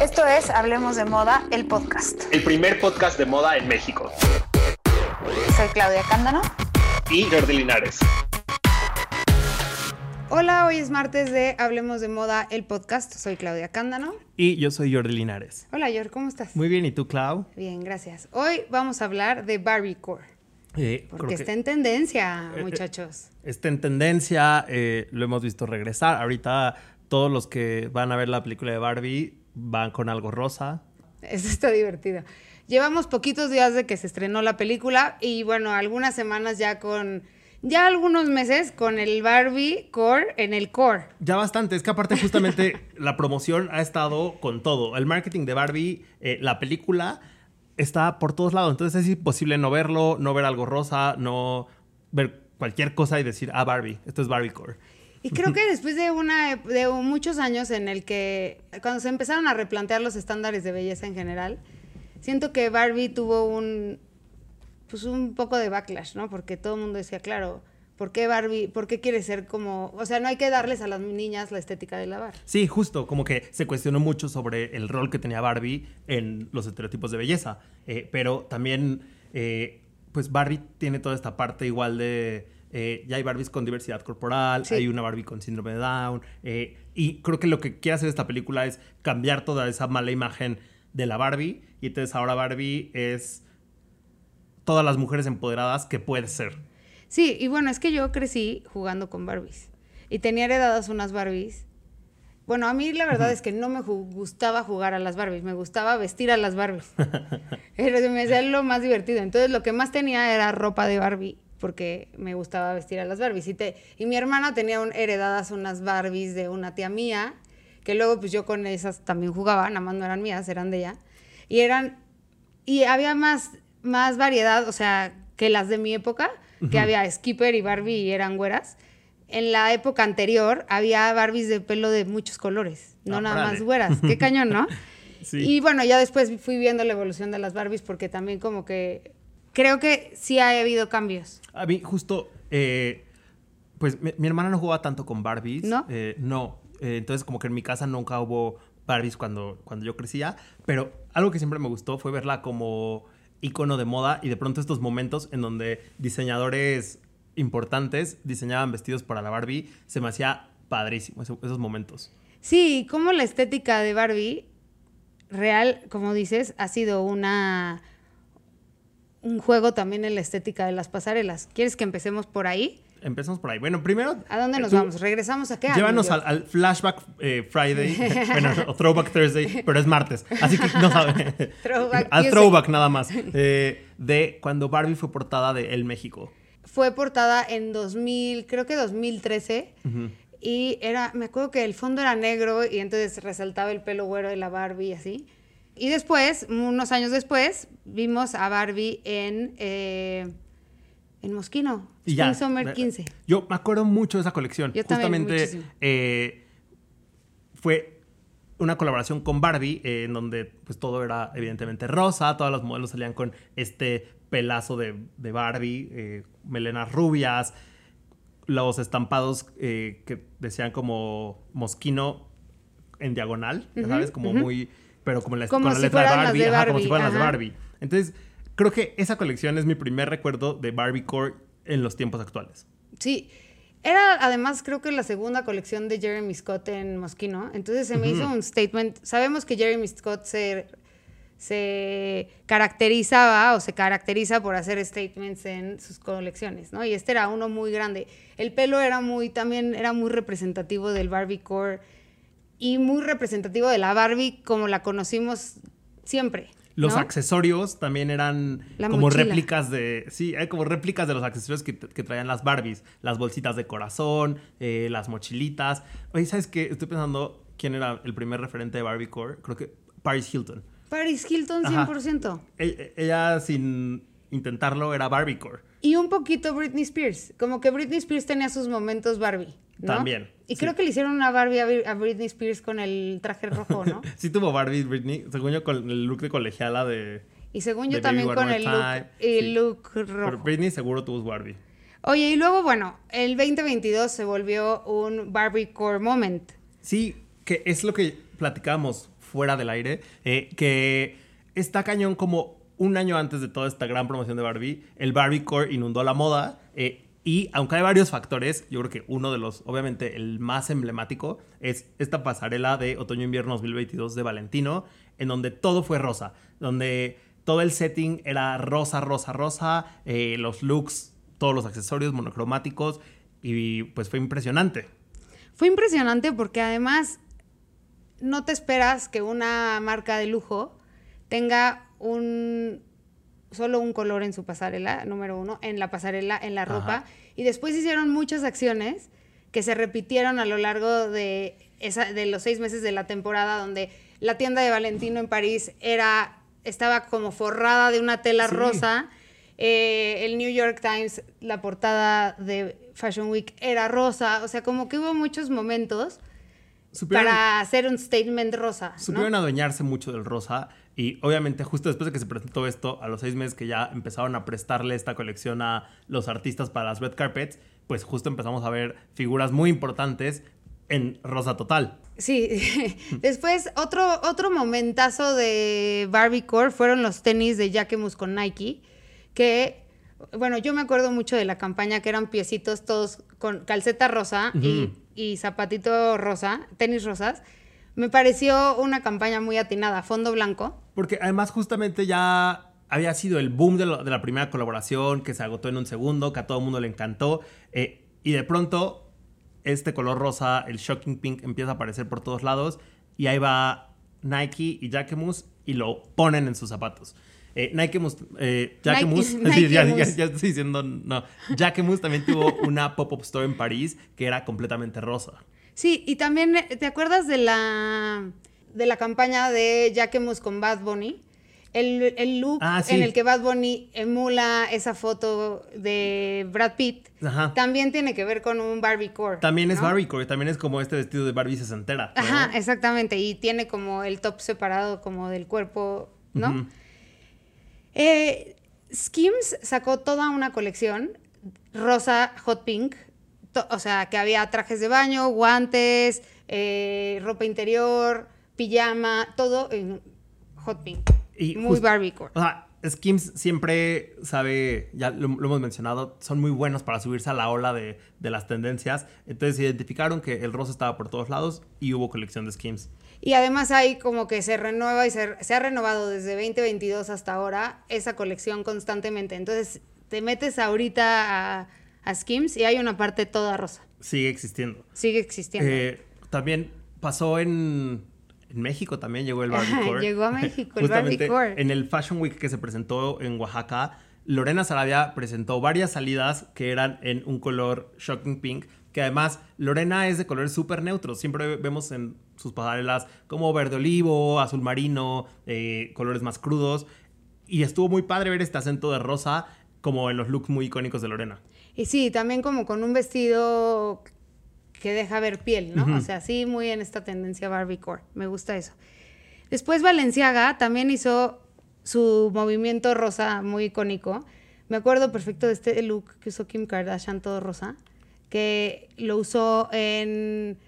Esto es Hablemos de Moda, el podcast. El primer podcast de moda en México. Soy Claudia Cándano. Y Jordi Linares. Hola, hoy es martes de Hablemos de Moda, el podcast. Soy Claudia Cándano. Y yo soy Jordi Linares. Hola, Jordi, ¿cómo estás? Muy bien, ¿y tú, Clau? Bien, gracias. Hoy vamos a hablar de Barbiecore. Eh, porque está en tendencia, eh, eh, muchachos. está en tendencia, lo hemos visto regresar. Ahorita todos los que van a ver la película de Barbie van con algo rosa. Eso está divertido. Llevamos poquitos días de que se estrenó la película y bueno, algunas semanas ya con ya algunos meses con el Barbie Core en el Core. Ya bastante, es que aparte justamente la promoción ha estado con todo. El marketing de Barbie, eh, la película, está por todos lados. Entonces es imposible no verlo, no ver algo rosa, no ver cualquier cosa y decir, ah, Barbie, esto es Barbie Core. Y creo que después de, una, de muchos años en el que, cuando se empezaron a replantear los estándares de belleza en general, siento que Barbie tuvo un, pues un poco de backlash, ¿no? Porque todo el mundo decía, claro, ¿por qué Barbie, por qué quiere ser como, o sea, no hay que darles a las niñas la estética de la Barbie? Sí, justo, como que se cuestionó mucho sobre el rol que tenía Barbie en los estereotipos de belleza, eh, pero también, eh, pues Barbie tiene toda esta parte igual de eh, ya hay Barbies con diversidad corporal, hay una Barbie con síndrome de Down, eh, y creo que lo que quiere hacer esta película es cambiar toda esa mala imagen de la Barbie, y entonces ahora Barbie es todas las mujeres empoderadas que puede ser. Sí, y bueno, es que yo crecí jugando con Barbies, y tenía heredadas unas Barbies. Bueno, a mí la verdad es que no me gustaba jugar a las Barbies, me gustaba vestir a las Barbies. Pero me hacía lo más divertido. Entonces lo que más tenía era ropa de Barbie porque me gustaba vestir a las Barbies. Y, y mi hermana tenía un, heredadas unas Barbies de una tía mía, que luego pues yo con esas también jugaba, nada más no eran mías, eran de ella. Y eran, y había más, más variedad, o sea, que las de mi época, que había Skipper y Barbie y eran güeras. En la época anterior había Barbies de pelo de muchos colores, no ah, nada más güeras. Qué cañón, ¿no? Sí. Y bueno, ya después fui viendo la evolución de las Barbies porque también como que creo que sí ha habido cambios. A mí, justo, eh, pues mi, hermana no jugaba tanto con Barbies. ¿No? Eh, no. Eh, entonces, como que en mi casa nunca hubo Barbies cuando, cuando yo crecía. Pero algo que siempre me gustó fue verla como icono de moda y de pronto estos momentos en donde diseñadores importantes diseñaban vestidos para la Barbie, se me hacía padrísimo esos, momentos. Sí, como la estética de Barbie real, como dices, ha sido una un juego también en la estética de las pasarelas. ¿Quieres que empecemos por ahí? Empezamos por ahí. Bueno, primero. ¿A dónde nos vamos? ¿Regresamos a qué? Llévanos al, Flashback eh, Friday, bueno, o Throwback Thursday, pero es martes. Así que no sabe. throwback al Throwback nada más. Eh, de cuando Barbie fue portada de El México. Fue portada en 2000, creo que 2013. Y era, me acuerdo que el fondo era negro y entonces resaltaba el pelo güero de la Barbie y así. Y después, unos años después, vimos a Barbie en, eh, en Mosquino, y Spring Summer 15. Yo me acuerdo mucho de esa colección. Yo Justamente eh, fue una colaboración con Barbie, eh, en donde pues todo era evidentemente rosa, todos los modelos salían con este pelazo de, Barbie, melenas rubias, los estampados que decían como Mosquino en diagonal, ¿sabes? Como muy pero como, la, con la letra Barbie, como si fueran las de Barbie. Entonces, creo que esa colección es mi primer recuerdo de Barbie Core en los tiempos actuales. Sí. Era además creo que la segunda colección de Jeremy Scott en Moschino. Entonces se me hizo un statement. Sabemos que Jeremy Scott se, se caracterizaba o se caracteriza por hacer statements en sus colecciones, ¿no? Y este era uno muy grande. El pelo era muy, también era muy representativo del Barbie Core y muy representativo de la Barbie como la conocimos siempre. Los accesorios también eran como réplicas de. Sí, hay como réplicas de los accesorios que, traían las Barbies. Las bolsitas de corazón, eh, las mochilitas. Oye, ¿sabes qué? Estoy pensando quién era el primer referente de Barbie Core. Creo que Paris Hilton. Paris Hilton, 100%. E, e, ella, sin intentarlo, era Barbie Core. Y un poquito Britney Spears. Como que Britney Spears tenía sus momentos Barbie. También. Y creo que le hicieron una Barbie a Britney Spears con el traje rojo, ¿no? sí tuvo Barbie Britney, según yo con el look de colegiala de... Y según yo también con el look, el look rojo. Pero Britney seguro tuvo Barbie. Oye, y luego, bueno, el 2022 se volvió un Barbie Core Moment. Sí, que es lo que platicamos fuera del aire, eh, que está cañón como un año antes de toda esta gran promoción de Barbie, el Barbie Core inundó la moda. eh, y aunque hay varios factores, yo creo que uno de los, obviamente, el más emblemático es esta pasarela de otoño-invierno 2022 de Valentino, en donde todo fue rosa, donde todo el setting era rosa, rosa, rosa, eh, los looks, todos los accesorios monocromáticos, y pues fue impresionante. Fue impresionante porque además no te esperas que una marca de lujo tenga un solo un color en su pasarela, número uno, en la pasarela, en la ropa. Ajá. Y después hicieron muchas acciones que se repitieron a lo largo de, esa, de los seis meses de la temporada, donde la tienda de Valentino en París era, estaba como forrada de una tela Sí. rosa. Eh, el New York Times, la portada de Fashion Week era rosa. O sea, como que hubo muchos momentos Supieron- para hacer un statement rosa. ¿no? Supieron adueñarse mucho del rosa y obviamente justo después de que se presentó esto, a los seis meses que ya empezaron a prestarle esta colección a los artistas para las red carpets, pues justo empezamos a ver figuras muy importantes en rosa total. Sí, después otro, otro momentazo de Barbie Core fueron los tenis de Jacquemus con Nike, que, bueno, yo me acuerdo mucho de la campaña que eran piecitos todos con calceta rosa y, y zapatito rosa, tenis rosas. Me pareció una campaña muy atinada, fondo blanco. Porque además justamente ya había sido el boom de, lo- de la primera colaboración que se agotó en un segundo, que a todo el mundo le encantó. eh, y de pronto este color rosa, el shocking pink, empieza a aparecer por todos lados. Y ahí va Nike y Jacquemus y lo ponen en sus zapatos. Eh, Nikemus, eh, Jacquemus, Nike- sí, ya, ya estoy diciendo no. Jacquemus también tuvo una pop-up store en París que era completamente rosa. Sí, y también, eh, ¿te acuerdas de la, de la campaña de Jacquemus con Bad Bunny? El, el look Ah, sí. en el que Bad Bunny emula esa foto de Brad Pitt Ajá. también tiene que ver con un Barbie core. También es. Barbie Core, también es como este vestido de Barbie sesentera. ¿no? Ajá, exactamente. Y tiene como el top separado como del cuerpo, ¿no? Eh, Skims sacó toda una colección rosa hot pink, o sea, que había trajes de baño, guantes, eh, ropa interior, pijama, todo en hot pink. Y Muy just- Barbie core. O sea, Skims siempre sabe, ya lo, lo hemos mencionado, son muy buenos para subirse a la ola de, de las tendencias. Entonces identificaron que el rosa estaba por todos lados y hubo colección de Skims. Y además hay como que se renueva y se, se ha renovado desde 2022 hasta ahora esa colección constantemente. Entonces te metes ahorita a, a Skims y hay una parte toda rosa. Sigue existiendo. Sigue existiendo. Eh, también pasó en, en México, también llegó el Barbie llegó a México el Barbie Justamente Core. En el Fashion Week que se presentó en Oaxaca, Lorena Sarabia presentó varias salidas que eran en un color shocking pink, que además Lorena es de colores súper neutros. Siempre vemos en sus pasarelas como verde olivo, azul marino, eh, colores más crudos. Y estuvo muy padre ver este acento de rosa como en los looks muy icónicos de Lorena. Y sí, también como con un vestido que deja ver piel, ¿no? O sea, sí, muy en esta tendencia Barbie core. Me gusta eso. Después Valenciaga también hizo su movimiento rosa muy icónico. Me acuerdo perfecto de este look que usó Kim Kardashian todo rosa, que lo usó en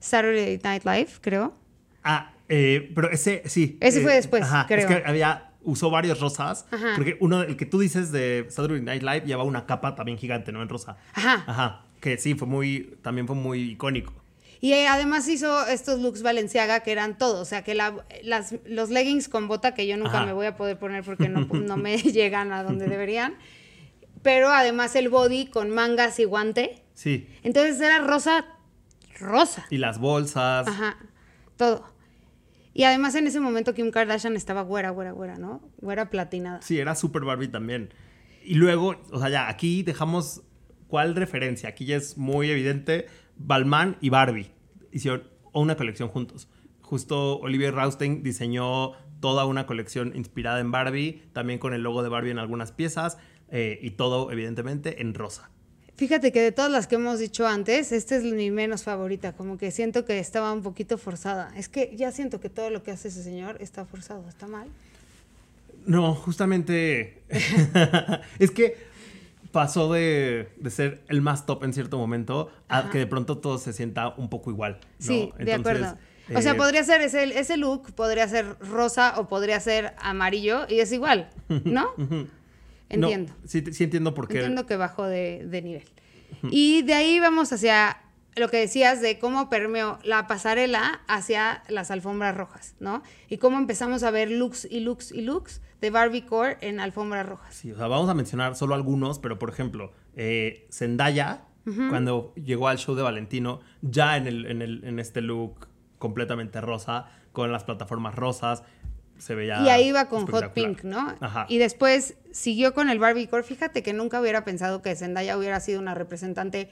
Saturday Night Live, creo. Ah, eh, pero ese sí. Ese eh, fue después, ajá, creo. Es que había, usó varios rosas. Ajá. Porque uno, el que tú dices de Saturday Night Live lleva una capa también gigante, ¿no? En rosa. Ajá. Ajá. Que sí, fue muy, también fue muy icónico. Y eh, además hizo estos looks Valenciaga que eran todo, o sea, que la- las, los leggings con bota que yo nunca Ajá. me voy a poder poner porque no, no me llegan a donde deberían, pero además el body con mangas y guante. Sí. Entonces era rosa, rosa. Y las bolsas. Ajá, todo. Y además en ese momento Kim Kardashian estaba güera, güera, güera, ¿no? Güera platinada. Sí, era super Barbie también. Y luego, o sea, ya aquí dejamos cuál referencia. Aquí ya es muy evidente. Balmain y Barbie hicieron una colección juntos. Justo Olivier Raustein diseñó toda una colección inspirada en Barbie, también con el logo de Barbie en algunas piezas eh, y todo, evidentemente, en rosa. Fíjate que de todas las que hemos dicho antes, esta es mi menos favorita, como que siento que estaba un poquito forzada. Es que ya siento que todo lo que hace ese señor está forzado, está mal. No, justamente. es que pasó de, de ser el más top en cierto momento a que de pronto todo se sienta un poco igual. ¿no? Sí, de Entonces, acuerdo. O sea, eh, podría ser ese, ese look, podría ser rosa o podría ser amarillo y es igual, ¿no? no, Entiendo. sí, sí entiendo por qué. Entiendo que bajó de, de nivel. Y de ahí vamos hacia lo que decías de cómo permeó la pasarela hacia las alfombras rojas, ¿no? Y cómo empezamos a ver looks y looks y looks de Barbie Core en alfombras rojas. Sí, o sea, vamos a mencionar solo algunos, pero por ejemplo, eh, Zendaya, cuando llegó al show de Valentino, ya en, el, en, el, en este look completamente rosa, con las plataformas rosas, se veía. Y ahí iba con Hot. Pink, ¿no? Ajá. Y después siguió con el Barbie Core. Fíjate que nunca hubiera pensado que Zendaya hubiera sido una representante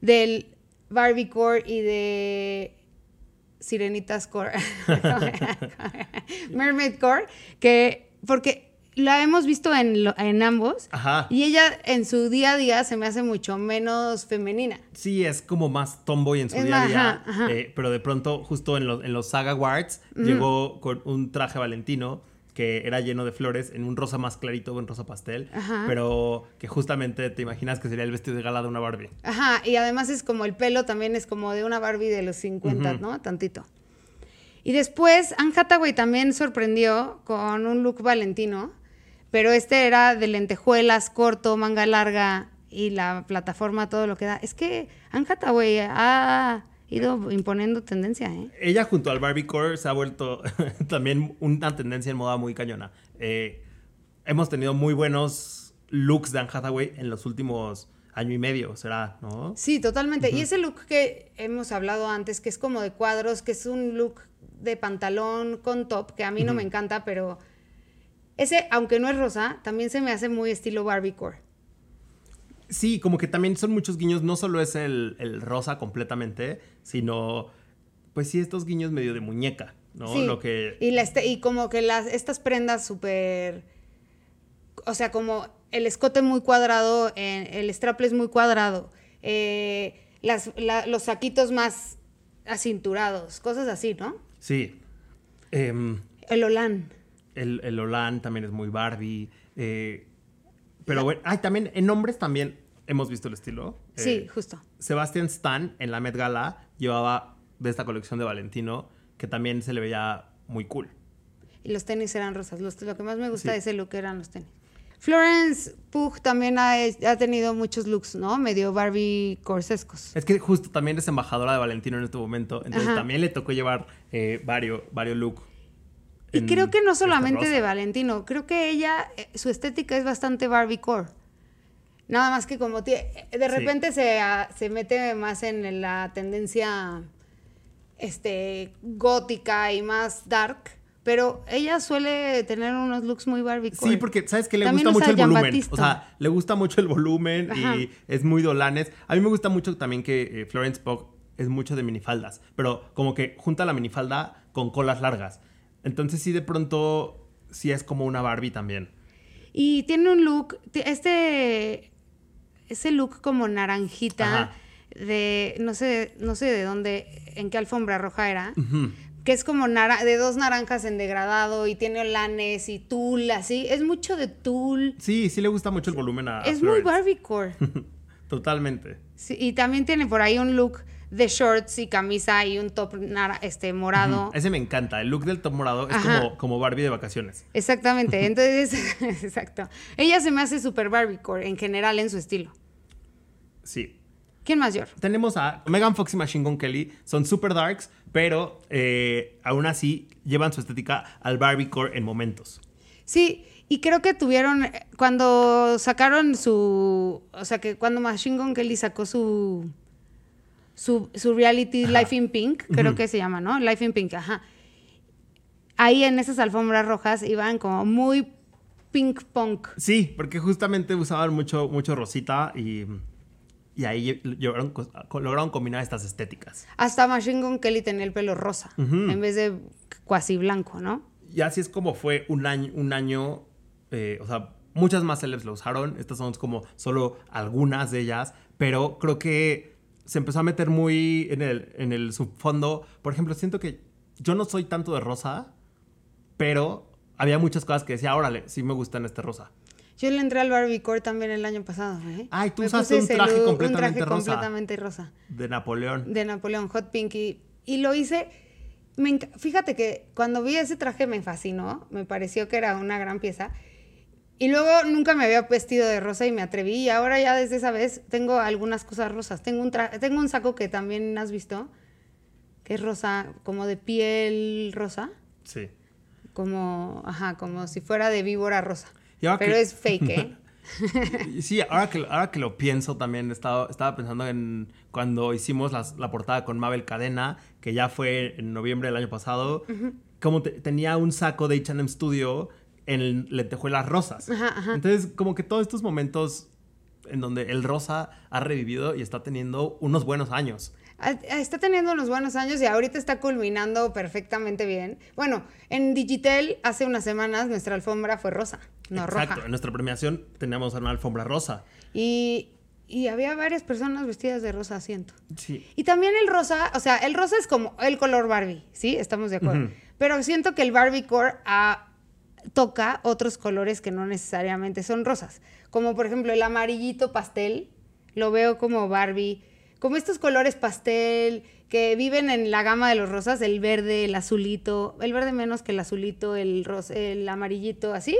del Barbie Core y de Sirenitas Core. Mermaid Core, que porque la hemos visto en, lo- en ambos. Ajá. Y ella en su día a día se me hace mucho menos femenina. Sí, es como más tomboy en su Es día a día. ajá, ajá. eh, pero de pronto, justo en los, en los Saga Awards, llegó con un traje valentino que era lleno de flores en un rosa más clarito, en rosa pastel. Ajá. Pero que justamente te imaginas que sería el vestido de gala de una Barbie. Ajá, y además es como el pelo también es como de una Barbie de los 50, ¿no? Tantito. Y después Anne Hathaway también sorprendió con un look valentino, pero este era de lentejuelas, corto, manga larga y la plataforma, todo lo que da. Es que Anne Hathaway ha ido imponiendo tendencia, ¿eh? Ella junto al Barbie Core se ha vuelto también una tendencia en moda muy cañona. Eh, hemos tenido muy buenos looks de Anne Hathaway en los últimos año y medio, será, ¿no? Sí, totalmente. Y ese look que hemos hablado antes, que es como de cuadros, que es un look de pantalón con top, que a mí no me encanta, pero ese, aunque no es rosa, también se me hace muy estilo Barbiecore. Sí, como que también son muchos guiños, no solo es el, el rosa completamente, sino, pues sí, estos guiños medio de muñeca, ¿no? Sí. Lo que... Y, la este- y como que las, estas prendas súper, o sea, como el escote muy cuadrado, el straple es muy cuadrado, eh, las, la- los saquitos más acinturados, cosas así, ¿no? Sí. Em, El Olan. El, el Olan también es muy Barbie. eh, pero bueno, ay, también en hombres también hemos visto el estilo. Sí, Eh, justo. Sebastian Stan en la Met Gala llevaba de esta colección de Valentino que también se le veía muy cool. Y los tenis eran rosas. Los- lo que más me gusta Sí. de ese look eran los tenis. Florence Pugh también ha, ha tenido muchos looks, ¿no? Medio Barbie corsescos. Es que justo también es embajadora de Valentino en este momento, entonces Ajá. también le tocó llevar eh, varios, varios looks. Y creo que no solamente de. Valentino, creo que ella, eh, su estética es bastante Barbie core. Nada más que como tie- de Sí. repente se, ah, se mete más en la tendencia este, gótica y más dark, pero ella suele tener unos looks muy Barbie core. Sí, porque sabes que le También gusta mucho el volumen. O sea, le gusta mucho el volumen Ajá. y es muy dolanes. A mí me gusta mucho también que eh, Florence Pugh es mucho de minifaldas, pero como que junta la minifalda con colas largas. Entonces sí de pronto sí es como una Barbie también. Y tiene un look, este, ese look como naranjita Ajá. de, no sé, no sé de dónde, en qué alfombra roja era, que es como nara- de dos naranjas en degradado y tiene olanes y tul, así, es mucho de tul, Sí, sí le gusta mucho el volumen a, a es muy. Barbiecore. Totalmente. Sí, y también tiene por ahí un look de shorts y camisa y un top este, morado. Ese me encanta. El look del top morado es como, como Barbie de vacaciones. Exactamente, entonces, exacto. Ella se me hace super Barbiecore en general en su estilo. Sí. ¿Quién más, Yor? Tenemos a Megan Fox y Machine Gun Kelly. Son super darks, pero eh, aún así llevan su estética al Barbiecore en momentos. Sí, y creo que tuvieron, eh, cuando sacaron su, o sea, que cuando Machine Gun Kelly sacó su, su, su reality Life in Pink, creo que se llama, ¿no? Life in Pink, ajá. Ahí en esas alfombras rojas iban como muy pink punk. Sí, porque justamente usaban mucho, mucho rosita y, y ahí lograron combinar estas estéticas. Hasta Machine Gun Kelly tenía el pelo rosa, en vez de cuasi blanco, ¿no? Y así es como fue un año, un año eh, o sea, muchas más celebs lo usaron. Estas son como solo algunas de ellas, pero creo que se empezó a meter muy en el, en el subfondo. Por ejemplo, siento que yo no soy tanto de rosa, pero había muchas cosas que decía, órale, sí me gustan este rosa. Yo le entré al Barbiecore también el año pasado. ¿eh? Ay, tú Me usaste un traje look, completamente un traje rosa. completamente rosa. De Napoleón. De Napoleón, Hot Pink. Y, y lo hice. me fíjate que cuando vi ese traje me fascinó. Me pareció que era una gran pieza. Y luego nunca me había vestido de rosa y me atreví. Y ahora ya desde esa vez tengo algunas cosas rosas. Tengo un, tra- tengo un saco que también has visto. Que es rosa, como de piel rosa. Sí. Como, ajá, como si fuera de víbora rosa. Pero que- es fake, ¿eh? Sí, ahora que, ahora que lo pienso también, estaba, estaba pensando en cuando hicimos las- la portada con Mabel Cadena, que ya fue en noviembre del año pasado, como te- tenía un saco de H&M Studio en lentejuelas rosas. Ajá, ajá. Entonces, como que todos estos momentos en donde el rosa ha revivido y está teniendo unos buenos años. Ah, Está teniendo unos buenos años y ahorita está culminando perfectamente bien. Bueno, en Digital hace unas semanas nuestra alfombra fue rosa, no Exacto, roja. en nuestra premiación teníamos una alfombra rosa. Y, y había varias personas vestidas de rosa, siento. Sí. Y también el rosa, o sea, el rosa es como el color Barbie, ¿sí? Estamos de acuerdo. Pero siento que el Barbie Core ah, toca otros colores que no necesariamente son rosas. Como por ejemplo el amarillito pastel, lo veo como Barbie. Como estos colores pastel que viven en la gama de los rosas, el verde, el azulito, el verde menos que el azulito, el, ros- el amarillito, así.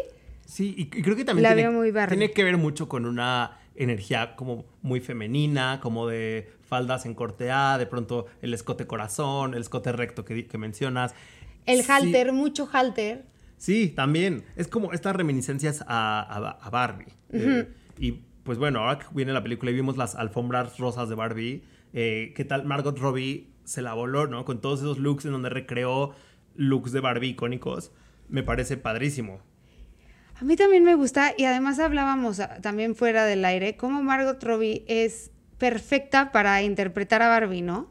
Sí, y, creo que también La tiene, veo muy tiene que ver mucho con una energía como muy femenina, como de faldas en corte A, de pronto el escote corazón, el escote recto que, que mencionas. El Sí, halter, mucho halter. Sí, también. Es como estas reminiscencias a, a- a Barbie. Eh, y pues bueno, ahora que viene la película y vimos las alfombras rosas de Barbie, eh, ¿qué tal Margot Robbie se la voló, ¿no? Con todos esos looks en donde recreó looks de Barbie icónicos. Me parece padrísimo. A mí también me gusta y además hablábamos ah, también fuera del aire cómo Margot Robbie es perfecta para interpretar a Barbie, ¿no?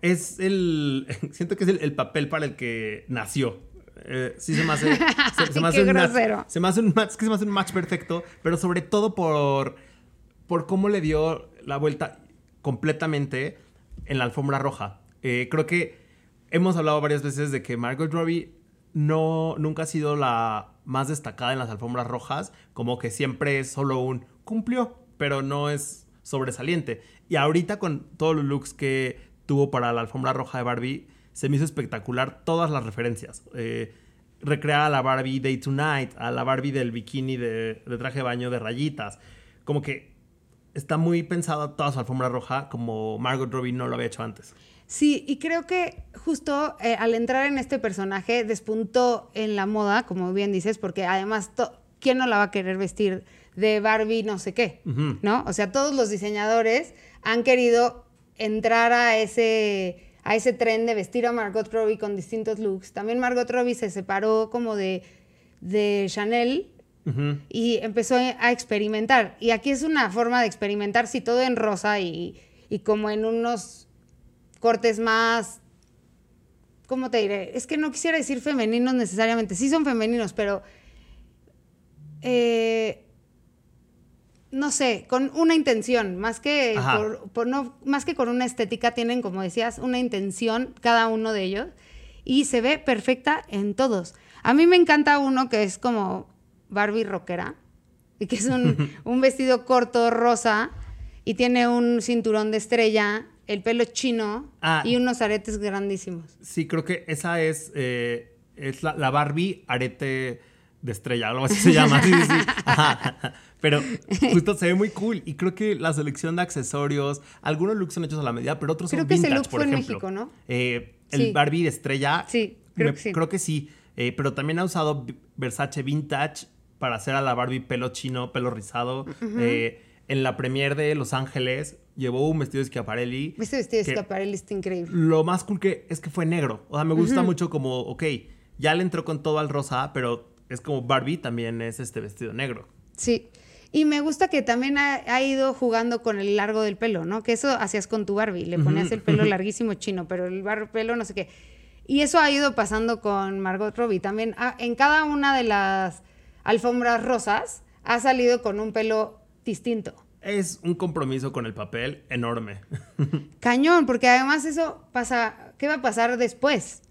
Es el. Siento que es el, el papel para el que nació. Eh, sí, se me hace. Se, se me Ay, hace un match- grosero. se me hace un match. Es que se me hace un match perfecto, pero sobre todo por. Por cómo le dio la vuelta completamente en la alfombra roja. Eh, creo que hemos hablado varias veces de que Margot Robbie no, nunca ha sido la más destacada en las alfombras rojas, como que siempre es solo un cumplió, pero no es sobresaliente. Y ahorita con todos los looks que tuvo para la alfombra roja de Barbie, se me hizo espectacular todas las referencias. Eh, recrear a la Barbie Day to Night, a la Barbie del bikini de, de traje de baño de rayitas. Como que está muy pensada toda su alfombra roja como Margot Robbie no lo había hecho antes. Sí, y creo que justo eh, al entrar en este personaje despuntó en la moda, como bien dices, porque además, ¿quién no la va a querer vestir de Barbie no sé qué? ¿No? O sea, todos los diseñadores han querido entrar a ese, a ese tren de vestir a Margot Robbie con distintos looks. También Margot Robbie se separó como de, de Chanel y empezó a experimentar. Y aquí es una forma de experimentar, sí, todo en rosa y, y como en unos cortes más, ¿cómo te diré? Es que no quisiera decir femeninos necesariamente, sí son femeninos, pero eh, no sé, con una intención, más que, por- por no, más que con una estética, tienen, como decías, una intención cada uno de ellos y se ve perfecta en todos. A mí me encanta uno que es como Barbie rockera y que es un, un vestido corto rosa y tiene un cinturón de estrella, el pelo chino Ah. y unos aretes grandísimos. Sí, creo que esa es, eh, es la, la Barbie arete de estrella, algo así se llama. Sí, sí. Ajá. Pero justo se ve muy cool. Y creo que la selección de accesorios, algunos looks son hechos a la medida, pero otros Creo son que ese vintage, look por fue en ejemplo. México, ¿no? Eh, el Sí. Barbie de estrella. Sí, creo me- que sí. Creo que sí. Eh, pero también ha usado Versace Vintage para hacer a la Barbie pelo chino, pelo rizado. Eh, en la premiere de Los Ángeles llevó un vestido de Schiaparelli. Este vestido de que- Schiaparelli está increíble. lo más cool que es que fue negro. O sea, me gusta mucho como, ok, ya le entró con todo al rosa, pero es como Barbie también es este vestido negro. Sí. Y me gusta que también ha, ha ido jugando con el largo del pelo, ¿no? Que eso hacías con tu Barbie. Le ponías el pelo larguísimo chino, pero el bar- pelo no sé qué. Y eso ha ido pasando con Margot Robbie. También ah, en cada una de las alfombras rosas ha salido con un pelo distinto. Es un compromiso con el papel enorme. Cañón, porque además eso pasa, ¿qué va a pasar después?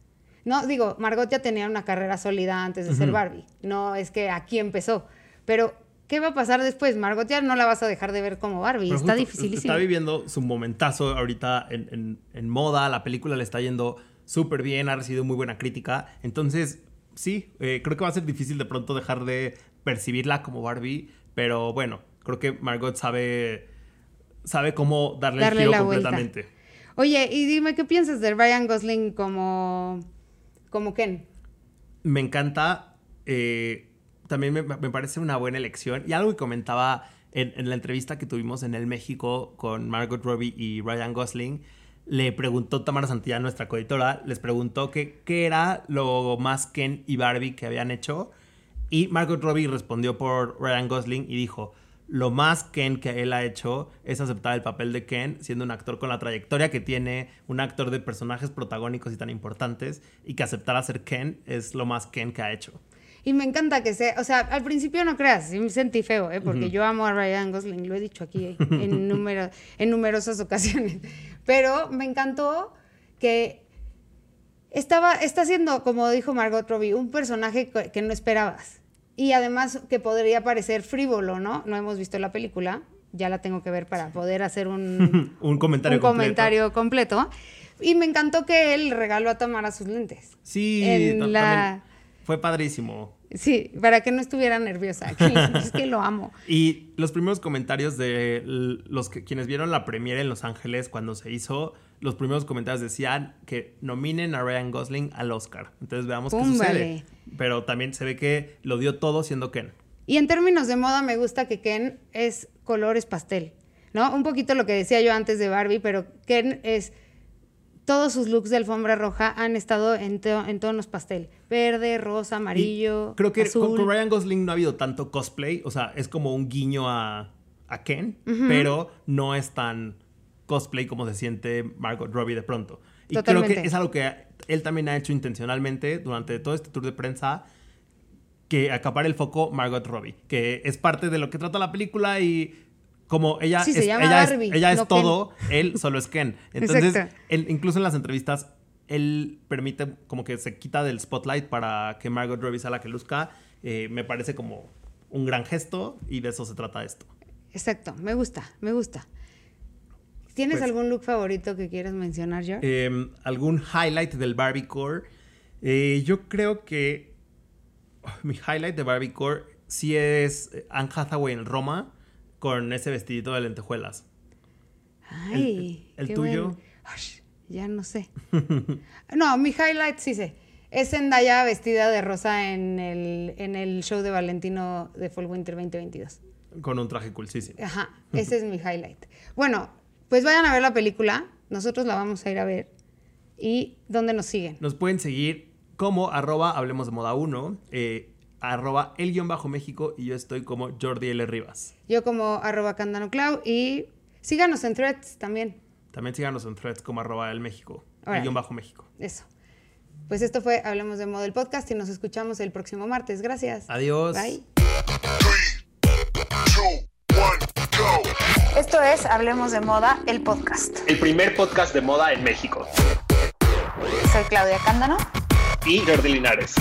No, digo, Margot ya tenía una carrera sólida antes de ser. Barbie. No es que aquí empezó, pero ¿qué va a pasar después? Margot ya no la vas a dejar de ver como Barbie. Pero está dificilísimo. Está viviendo su momentazo ahorita en, en- en moda. La película le está yendo súper bien, ha recibido muy buena crítica. Entonces, sí, eh, creo que va a ser difícil de pronto dejar de percibirla como Barbie. Pero bueno, creo que Margot sabe, sabe cómo darle, Darle el giro la vuelta. completamente. Oye, y dime, ¿qué piensas de Ryan Gosling como, como Ken? Me encanta. eh, también me, me parece una buena elección. Y algo que comentaba en, en la entrevista que tuvimos en el México con Margot Robbie y Ryan Gosling, le preguntó Tamara Santillán, nuestra coeditora, les preguntó que, qué era lo más Ken y Barbie que habían hecho. Y Margot Robbie respondió por Ryan Gosling y dijo, lo más Ken que él ha hecho es aceptar el papel de Ken, siendo un actor con la trayectoria que tiene, un actor de personajes protagónicos y tan importantes, y que aceptar a ser Ken es lo más Ken que ha hecho. Y me encanta que sea, o sea, al principio no creas, sí me sentí feo, ¿eh? porque yo amo a Ryan Gosling, lo he dicho aquí eh, en, número, en numerosas ocasiones, pero me encantó que estaba, está siendo, como dijo Margot Robbie, un personaje que, que no esperabas. Y además que podría parecer frívolo, ¿no? No hemos visto la película, ya la tengo que ver para poder hacer un, un comentario un completo. comentario completo. Y me encantó que él regaló a Tamara sus lentes. Sí, En la- también fue padrísimo. Sí, para que no estuviera nerviosa. que es que lo amo. Y los primeros comentarios de los que quienes vieron la premiere en Los Ángeles cuando se hizo, los primeros comentarios decían que nominen a Ryan Gosling al Oscar. Entonces veamos qué sucede. Pero también se ve que lo dio todo siendo Ken. Y en términos de moda me gusta que Ken es colores pastel, ¿no? Un poquito lo que decía yo antes de Barbie, pero Ken es... Todos sus looks de alfombra roja han estado en, to- en tonos pastel. Verde, rosa, amarillo, Y creo que azul. con, con Ryan Gosling no ha habido tanto cosplay. O sea, es como un guiño a, a Ken, pero no es tan cosplay como se siente Margot Robbie de pronto. Y creo que es algo que él también ha hecho intencionalmente durante todo este tour de prensa. Que acapare el foco Margot Robbie, que es parte de lo que trata la película y como ella Sí, se es, llama ella es- Barbie, ella es no Ken. todo, él solo es Ken. Entonces, él- incluso en las entrevistas, él permite como que se quita del spotlight para que Margot Robbie sea la que luzca. Eh, me parece como un gran gesto y de eso se trata esto. Exacto, me gusta, me gusta. ¿Tienes Pues- algún look favorito que quieras mencionar, George? Eh, ¿Algún highlight del Barbie Core? Eh, yo creo que oh, mi highlight de Barbie Core sí es Anne Hathaway en Roma con ese vestidito de lentejuelas. Ay, el qué tuyo? ya no sé. no, mi highlight sí sé. Es Zendaya vestida de rosa en el, en el show de Valentino de Fall Winter 2022. Con un traje coolísimo. Ajá, ese es mi highlight. Bueno, pues vayan a ver la película. Nosotros la vamos a ir a ver. ¿Y dónde nos siguen? Nos pueden seguir como arroba hablemos de moda 1, eh, arroba el guion bajo México y yo estoy como Jordi L. Rivas. Yo como arroba candanoclau y síganos en threads también. También síganos en threads como arroba el México, el guion bajo México. Eso. Pues esto fue Hablemos de Moda el podcast y nos escuchamos el próximo martes. Gracias. Adiós. Bye. Esto es Hablemos de Moda el podcast. El primer podcast de moda en México. Soy Claudia Cándano. Y Jordi Linares.